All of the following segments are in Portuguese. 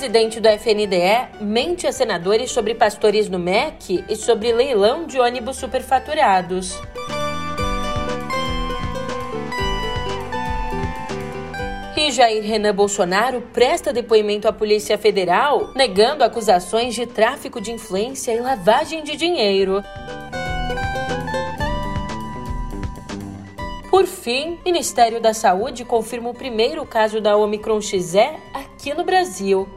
Presidente do FNDE mente a senadores sobre pastores no MEC e sobre leilão de ônibus superfaturados. E Jair Renan Bolsonaro presta depoimento à Polícia Federal, negando acusações de tráfico de influência e lavagem de dinheiro. Por fim, Ministério da Saúde confirma o primeiro caso da Omicron XE aqui no Brasil.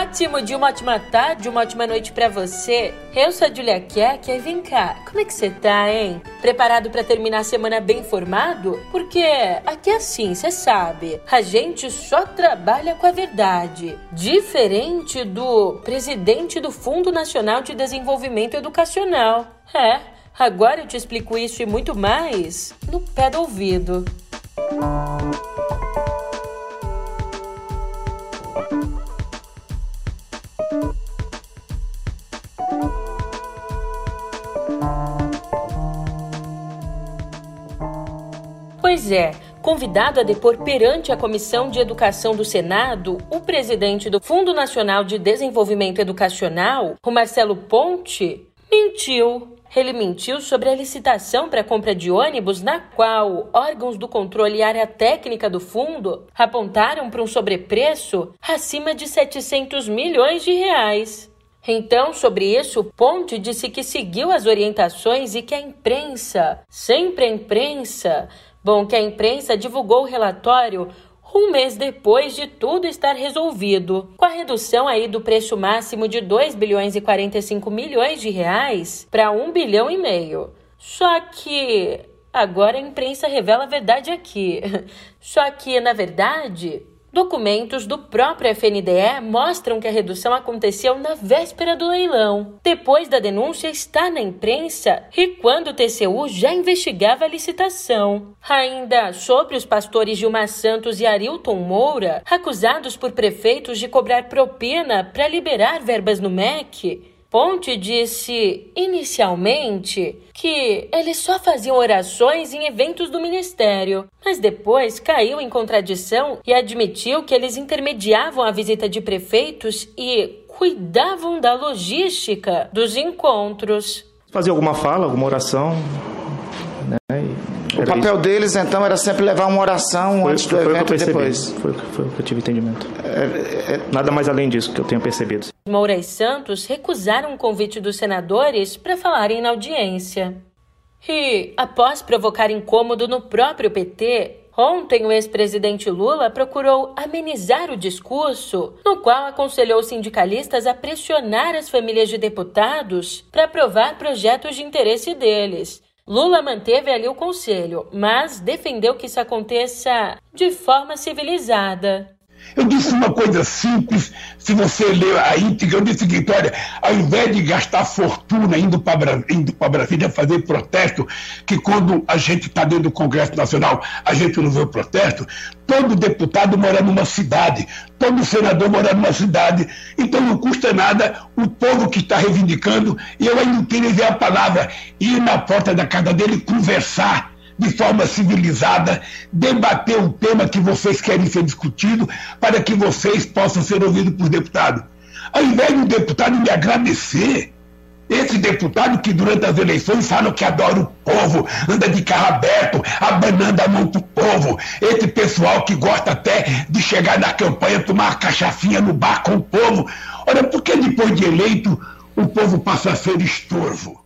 Ótimo dia, uma ótima tarde, uma ótima noite para você. Eu sou a Julia Keck e vem cá, como é que você tá, hein? Preparado para terminar a semana bem informado? Porque aqui é assim, você sabe, a gente só trabalha com a verdade. Diferente do presidente do Fundo Nacional de Desenvolvimento Educacional. É, agora eu te explico isso e muito mais no pé do ouvido. Pois é, convidado a depor perante a Comissão de Educação do Senado, o presidente do Fundo Nacional de Desenvolvimento Educacional, o Marcelo Ponte, mentiu. Ele mentiu sobre a licitação para compra de ônibus, na qual órgãos do controle e área técnica do fundo apontaram para um sobrepreço acima de 700 milhões de reais. Então, sobre isso, Ponte disse que seguiu as orientações e que a imprensa, sempre a imprensa, Bom, que a imprensa divulgou o relatório um mês depois de tudo estar resolvido, com a redução aí do preço máximo de 2 bilhões e 45 milhões de reais para 1 bilhão e meio. Só que agora a imprensa revela a verdade aqui. Só que, na verdade, Documentos do próprio FNDE mostram que a redução aconteceu na véspera do leilão. Depois da denúncia está na imprensa e quando o TCU já investigava a licitação. Ainda sobre os pastores Gilmar Santos e Arilton Moura, acusados por prefeitos de cobrar propina para liberar verbas no MEC, Ponte disse inicialmente que eles só faziam orações em eventos do ministério, mas depois caiu em contradição e admitiu que eles intermediavam a visita de prefeitos e cuidavam da logística dos encontros. Fazia alguma fala, alguma oração, né? O papel isso. deles, então, era sempre levar uma oração foi, antes do foi evento e depois. Foi, foi o que eu tive entendimento. É, é... Nada mais além disso que eu tenho percebido. Moura e Santos recusaram o convite dos senadores para falarem na audiência. E, após provocar incômodo no próprio PT, Ontem, o ex-presidente Lula procurou amenizar o discurso, no qual aconselhou sindicalistas a pressionar as famílias de deputados para aprovar projetos de interesse deles, Lula manteve ali o conselho, mas defendeu que isso aconteça de forma civilizada. Eu disse uma coisa simples, se você ler a íntegra, eu disse seguinte: olha, ao invés de gastar fortuna indo para indo Brasília fazer protesto, que quando a gente está dentro do Congresso Nacional, a gente não vê o protesto, todo deputado mora numa cidade, todo senador mora numa cidade, então não custa nada o povo que está reivindicando, e eu ainda utilizei a palavra, ir na porta da casa dele conversar de forma civilizada, debater o tema que vocês querem ser discutido, para que vocês possam ser ouvidos por deputado. Ao invés do deputado me agradecer, esse deputado que durante as eleições fala que adora o povo, anda de carro aberto, abanando a mão pro povo. Esse pessoal que gosta até de chegar na campanha, tomar uma cachaçinha no bar com o povo. Olha, por que depois de eleito o povo passa a ser estorvo?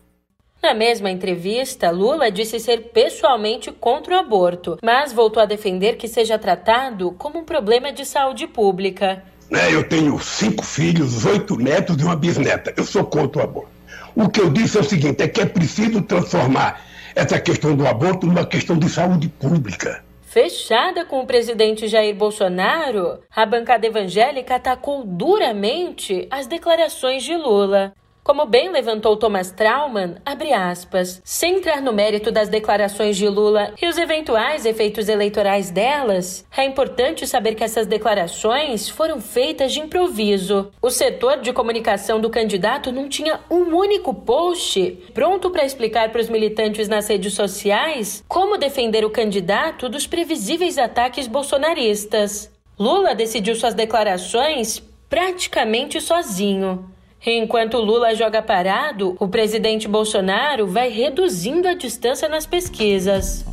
Na mesma entrevista, Lula disse ser pessoalmente contra o aborto, mas voltou a defender que seja tratado como um problema de saúde pública. É, eu tenho cinco filhos, oito netos e uma bisneta. Eu sou contra o aborto. O que eu disse é o seguinte: é que é preciso transformar essa questão do aborto numa questão de saúde pública. Fechada com o presidente Jair Bolsonaro, a bancada evangélica atacou duramente as declarações de Lula. Como bem levantou Thomas Trauman, aspas, sem entrar no mérito das declarações de Lula e os eventuais efeitos eleitorais delas, é importante saber que essas declarações foram feitas de improviso. O setor de comunicação do candidato não tinha um único post pronto para explicar para os militantes nas redes sociais como defender o candidato dos previsíveis ataques bolsonaristas. Lula decidiu suas declarações praticamente sozinho. Enquanto Lula joga parado, o presidente Bolsonaro vai reduzindo a distância nas pesquisas.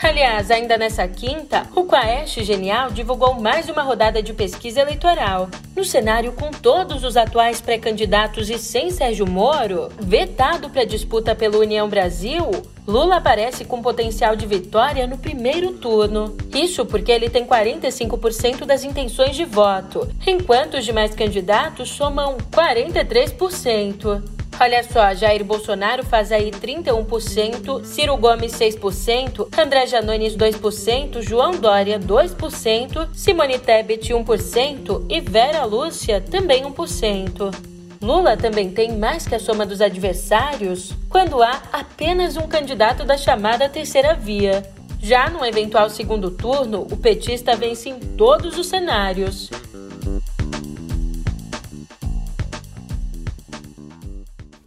Aliás, ainda nessa quinta, o Quaest Genial divulgou mais uma rodada de pesquisa eleitoral. No cenário com todos os atuais pré-candidatos e sem Sérgio Moro, vetado para disputa pela União Brasil, Lula aparece com potencial de vitória no primeiro turno. Isso porque ele tem 45% das intenções de voto, enquanto os demais candidatos somam 43%. Olha só, Jair Bolsonaro faz aí 31%, Ciro Gomes 6%, André Janones 2%, João Dória 2%, Simone Tebet 1% e Vera Lúcia também 1%. Lula também tem mais que a soma dos adversários quando há apenas um candidato da chamada terceira via. Já no eventual segundo turno, o petista vence em todos os cenários.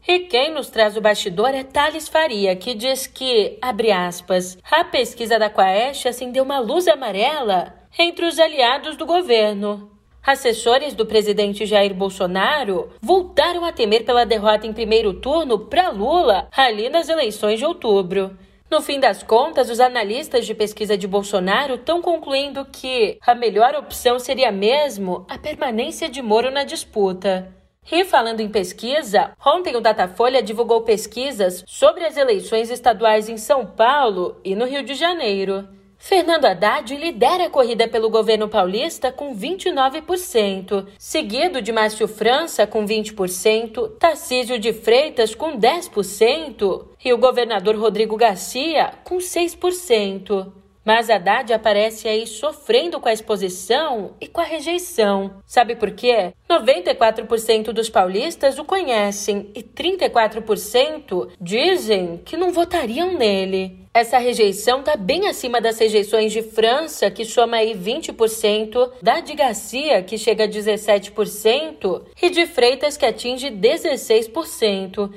E quem nos traz o bastidor é Thales Faria, que diz que, abre aspas, a pesquisa da Quaest acendeu uma luz amarela entre os aliados do governo. Assessores do presidente Jair Bolsonaro voltaram a temer pela derrota em primeiro turno para Lula ali nas eleições de outubro. No fim das contas, os analistas de pesquisa de Bolsonaro estão concluindo que a melhor opção seria mesmo a permanência de Moro na disputa. E falando em pesquisa, ontem o Datafolha divulgou pesquisas sobre as eleições estaduais em São Paulo e no Rio de Janeiro. Fernando Haddad lidera a corrida pelo governo paulista com 29%, seguido de Márcio França com 20%, Tarcísio de Freitas com 10% e o governador Rodrigo Garcia com 6%. Mas Haddad aparece aí sofrendo com a exposição e com a rejeição. Sabe por quê? 94% dos paulistas o conhecem e 34% dizem que não votariam nele. Essa rejeição está bem acima das rejeições de França, que soma aí 20%, da de Garcia, que chega a 17%, e de Freitas, que atinge 16%.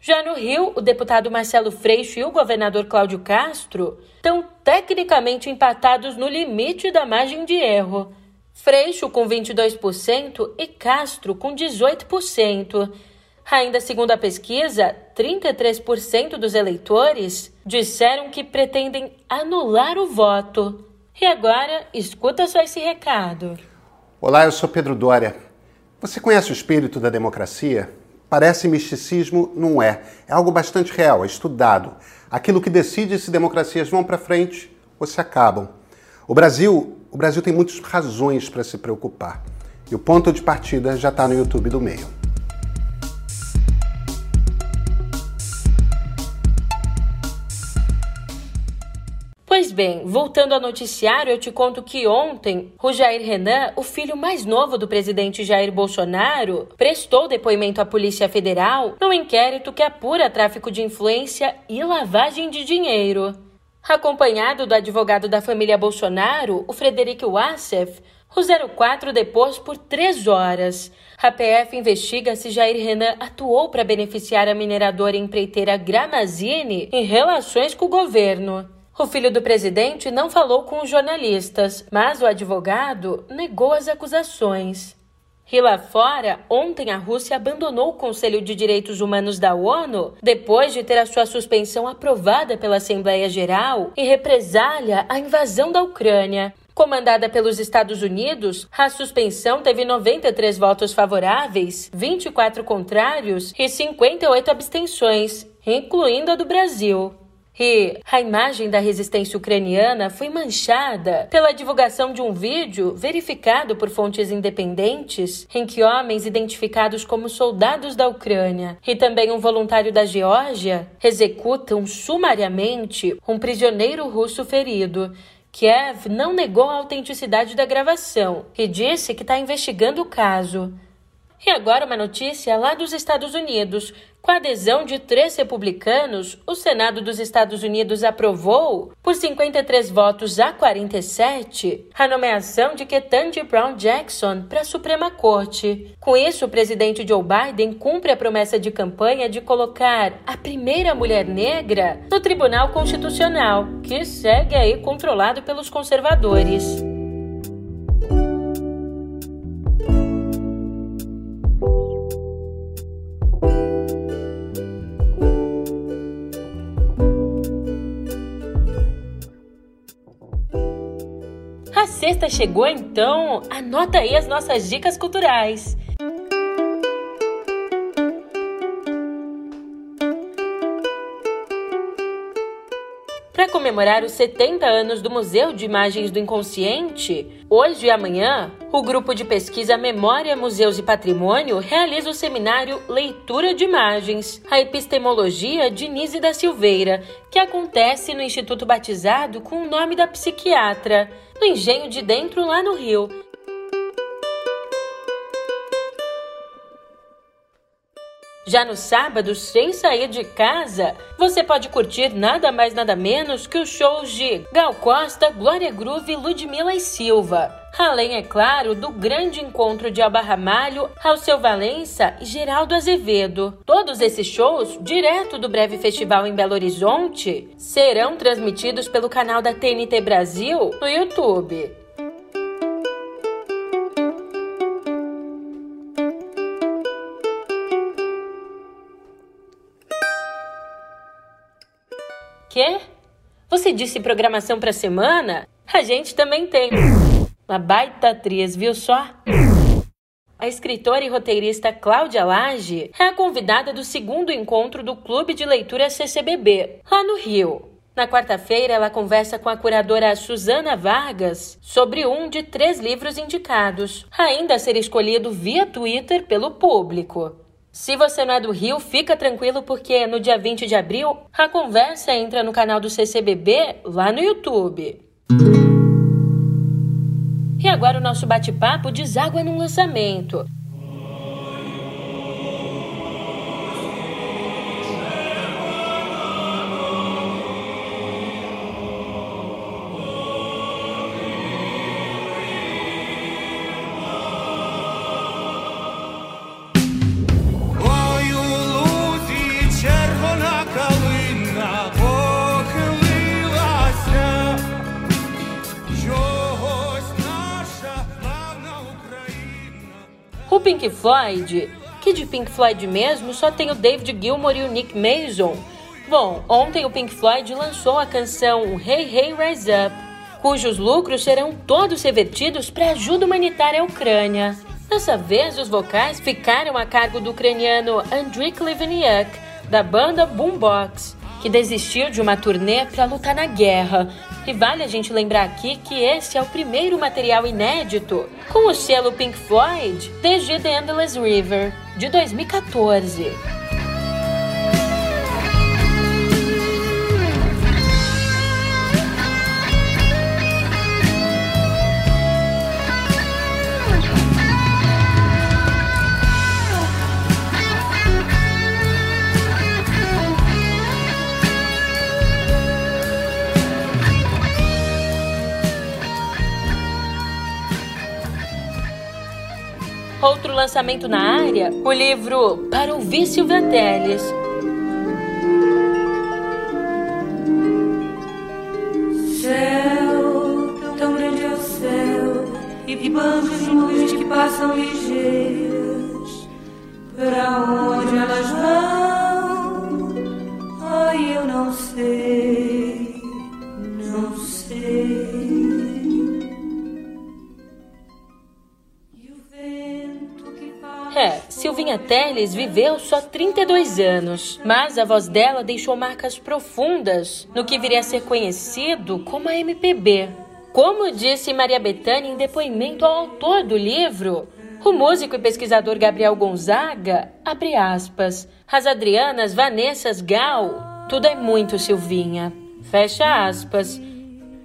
Já no Rio, o deputado Marcelo Freixo e o governador Cláudio Castro estão tecnicamente empatados no limite da margem de erro. Freixo com 22% e Castro com 18%. Ainda segundo a pesquisa, 33% dos eleitores disseram que pretendem anular o voto. E agora, escuta só esse recado. Olá, eu sou Pedro Dória. Você conhece o espírito da democracia? Parece misticismo, não é. É algo bastante real, é estudado. Aquilo que decide se democracias vão para frente ou se acabam. O Brasil, o Brasil tem muitas razões para se preocupar. E o ponto de partida já está no YouTube do meio. Bem, voltando ao noticiário, eu te conto que ontem o Jair Renan, o filho mais novo do presidente Jair Bolsonaro, prestou depoimento à Polícia Federal no inquérito que apura tráfico de influência e lavagem de dinheiro. Acompanhado do advogado da família Bolsonaro, o Frederico Wassef, o 04 depôs por três horas. A PF investiga se Jair Renan atuou para beneficiar a mineradora empreiteira Gramazine em relações com o governo. O filho do presidente não falou com os jornalistas, mas o advogado negou as acusações. E lá fora, ontem a Rússia abandonou o Conselho de Direitos Humanos da ONU depois de ter a sua suspensão aprovada pela Assembleia Geral em represália à invasão da Ucrânia. Comandada pelos Estados Unidos, a suspensão teve 93 votos favoráveis, 24 contrários e 58 abstenções, incluindo a do Brasil. E a imagem da resistência ucraniana foi manchada pela divulgação de um vídeo verificado por fontes independentes em que homens identificados como soldados da Ucrânia e também um voluntário da Geórgia executam sumariamente um prisioneiro russo ferido. Kiev não negou a autenticidade da gravação e disse que está investigando o caso. E agora uma notícia lá dos Estados Unidos. Com a adesão de três republicanos, o Senado dos Estados Unidos aprovou, por 53 votos a 47, a nomeação de Ketanji Brown Jackson para a Suprema Corte. Com isso, o presidente Joe Biden cumpre a promessa de campanha de colocar a primeira mulher negra no Tribunal Constitucional, que segue aí controlado pelos conservadores. Sexta chegou, então anota aí as nossas dicas culturais. Comemorar os 70 anos do Museu de Imagens do Inconsciente, hoje e amanhã, o grupo de pesquisa Memória, Museus e Patrimônio realiza o seminário Leitura de Imagens, a epistemologia de Nise da Silveira, que acontece no Instituto batizado com o nome da psiquiatra, no Engenho de Dentro, lá no Rio. Já no sábado, sem sair de casa, você pode curtir nada mais nada menos que os shows de Gal Costa, Glória Groove Ludmilla e Silva. Além, é claro, do grande encontro de Alba Ramalho, Alceu Valença e Geraldo Azevedo. Todos esses shows, direto do Breve Festival em Belo Horizonte, serão transmitidos pelo canal da TNT Brasil no YouTube. Quê? Você disse programação para semana? A gente também tem. Uma baita atriz, viu só? A escritora e roteirista Cláudia Lage é a convidada do segundo encontro do Clube de Leitura CCBB, lá no Rio. Na quarta-feira, ela conversa com a curadora Suzana Vargas sobre um de três livros indicados, ainda a ser escolhido via Twitter pelo público. Se você não é do Rio, fica tranquilo porque no dia 20 de abril a conversa entra no canal do CCBB lá no YouTube. E agora o nosso bate-papo deságua num lançamento. Pink Floyd, que de Pink Floyd mesmo só tem o David Gilmour e o Nick Mason. Bom, ontem o Pink Floyd lançou a canção Hey Hey Rise Up, cujos lucros serão todos revertidos para ajuda humanitária à Ucrânia. Dessa vez, os vocais ficaram a cargo do ucraniano Andriy Klivniuk, da banda Boombox, que desistiu de uma turnê para lutar na guerra, e vale a gente lembrar aqui que esse é o primeiro material inédito com o selo Pink Floyd desde The Endless River, de 2014. Lançamento na área, o livro Para ouvir Silvia Teles. Céu, tão grande é o céu, e bandos de nuvens que passam ligeiras. Para onde elas vão? Ai, eu não sei, não sei. Silvinha Teles viveu só 32 anos, mas a voz dela deixou marcas profundas no que viria a ser conhecido como a MPB. Como disse Maria Bethânia em depoimento ao autor do livro, o músico e pesquisador Gabriel Gonzaga, abre aspas, as Adrianas, Vanessas, Gal, tudo é muito Silvinha, fecha aspas.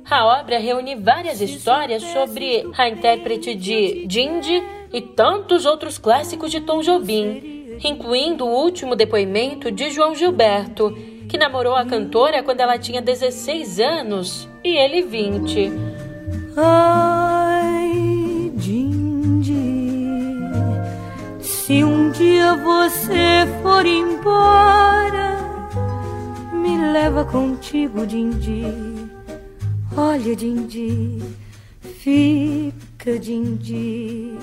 A obra reúne várias histórias sobre a intérprete de Jindy e tantos outros clássicos de Tom Jobim, incluindo o último depoimento de João Gilberto, que namorou a cantora quando ela tinha 16 anos e ele 20. Ai, Jindy, se um dia você for embora, me leva contigo, Jindy. Olha, Jindy, fica, Jindy.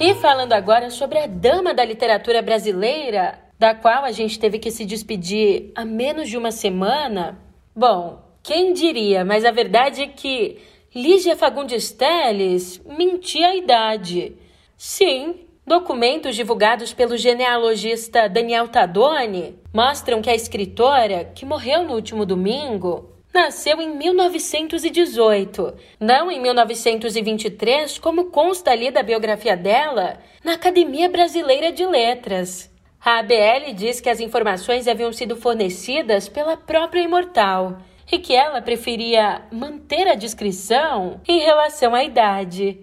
E falando agora sobre a dama da literatura brasileira, da qual a gente teve que se despedir há menos de uma semana. Bom, quem diria, mas a verdade é que Lígia Fagundes Telles mentia a idade. Sim, documentos divulgados pelo genealogista Daniel Tadoni mostram que a escritora, que morreu no último domingo, nasceu em 1918, não em 1923, como consta ali da biografia dela, na Academia Brasileira de Letras. A ABL diz que as informações haviam sido fornecidas pela própria imortal e que ela preferia manter a discrição em relação à idade.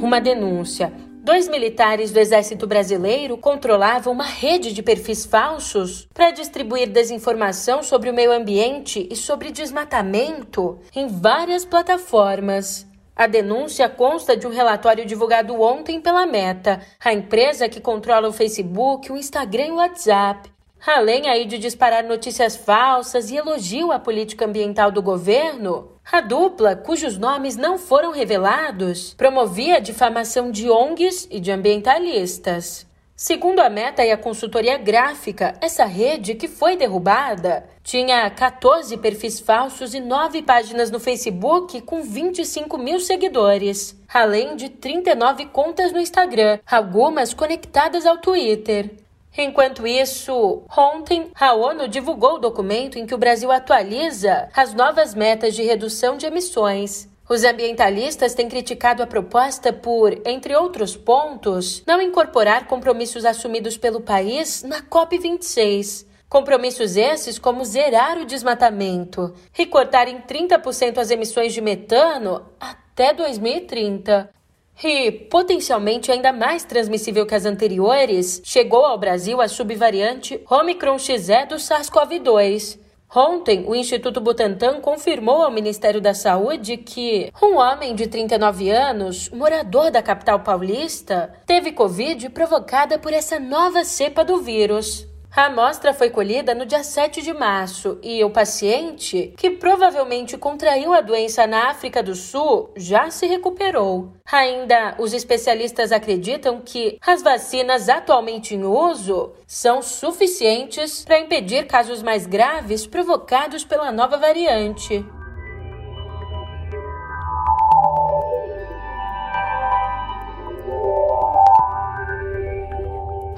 Uma denúncia. Dois militares do Exército Brasileiro controlavam uma rede de perfis falsos para distribuir desinformação sobre o meio ambiente e sobre desmatamento em várias plataformas. A denúncia consta de um relatório divulgado ontem pela Meta, a empresa que controla o Facebook, o Instagram e o WhatsApp. Além aí de disparar notícias falsas e elogio à política ambiental do governo, a dupla, cujos nomes não foram revelados, promovia a difamação de ONGs e de ambientalistas. Segundo a Meta e a consultoria gráfica, essa rede que foi derrubada tinha 14 perfis falsos e 9 páginas no Facebook com 25 mil seguidores, além de 39 contas no Instagram, algumas conectadas ao Twitter. Enquanto isso, ontem a ONU divulgou o documento em que o Brasil atualiza as novas metas de redução de emissões. Os ambientalistas têm criticado a proposta por, entre outros pontos, não incorporar compromissos assumidos pelo país na COP26. Compromissos esses como zerar o desmatamento e cortar em 30% as emissões de metano até 2030. E, potencialmente ainda mais transmissível que as anteriores, chegou ao Brasil a subvariante Omicron XE do SARS-CoV-2. Ontem, o Instituto Butantan confirmou ao Ministério da Saúde que um homem de 39 anos, morador da capital paulista, teve Covid provocada por essa nova cepa do vírus. A amostra foi colhida no dia 7 de março e o paciente, que provavelmente contraiu a doença na África do Sul, já se recuperou. Ainda, os especialistas acreditam que as vacinas atualmente em uso são suficientes para impedir casos mais graves provocados pela nova variante.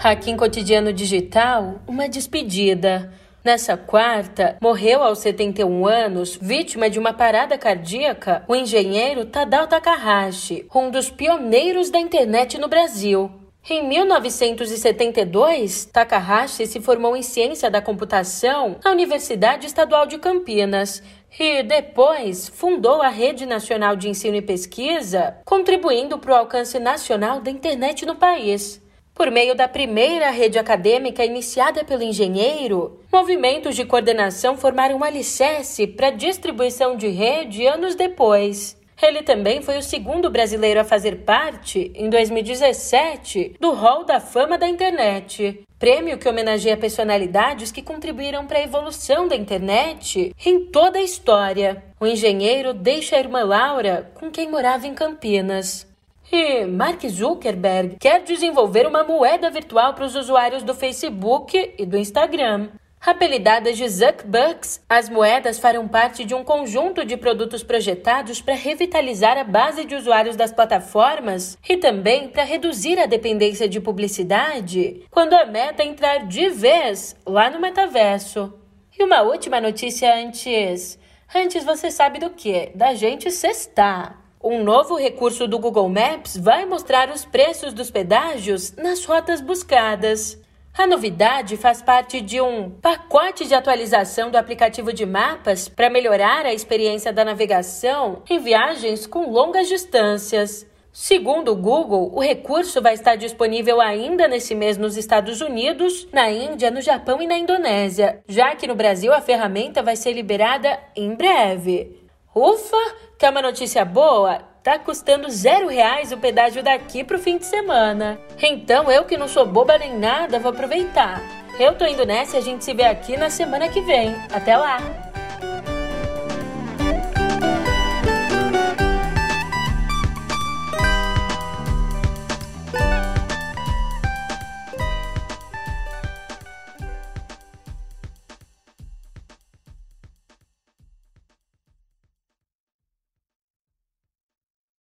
Aqui em Cotidiano Digital, uma despedida. Nessa quarta, morreu aos 71 anos, vítima de uma parada cardíaca, o engenheiro Tadao Takahashi, um dos pioneiros da internet no Brasil. Em 1972, Takahashi se formou em ciência da computação na Universidade Estadual de Campinas e depois fundou a Rede Nacional de Ensino e Pesquisa, contribuindo para o alcance nacional da internet no país. Por meio da primeira rede acadêmica iniciada pelo engenheiro, movimentos de coordenação formaram um alicerce para distribuição de rede anos depois. Ele também foi o segundo brasileiro a fazer parte, em 2017, do Hall da Fama da Internet, prêmio que homenageia personalidades que contribuíram para a evolução da internet em toda a história. O engenheiro deixa a irmã Laura, com quem morava em Campinas. E Mark Zuckerberg quer desenvolver uma moeda virtual para os usuários do Facebook e do Instagram. Apelidadas de Zuckbucks, as moedas farão parte de um conjunto de produtos projetados para revitalizar a base de usuários das plataformas e também para reduzir a dependência de publicidade quando a meta entrar de vez lá no metaverso. E uma última notícia antes. Antes você sabe do que? Da gente cestar. Um novo recurso do Google Maps vai mostrar os preços dos pedágios nas rotas buscadas. A novidade faz parte de um pacote de atualização do aplicativo de mapas para melhorar a experiência da navegação em viagens com longas distâncias. Segundo o Google, o recurso vai estar disponível ainda nesse mês nos Estados Unidos, na Índia, no Japão e na Indonésia, já que no Brasil a ferramenta vai ser liberada em breve. Ufa, que é uma notícia boa! Tá custando zero reais o pedágio daqui pro fim de semana. Então eu que não sou boba nem nada, vou aproveitar. Eu tô indo nessa e a gente se vê aqui na semana que vem. Até lá!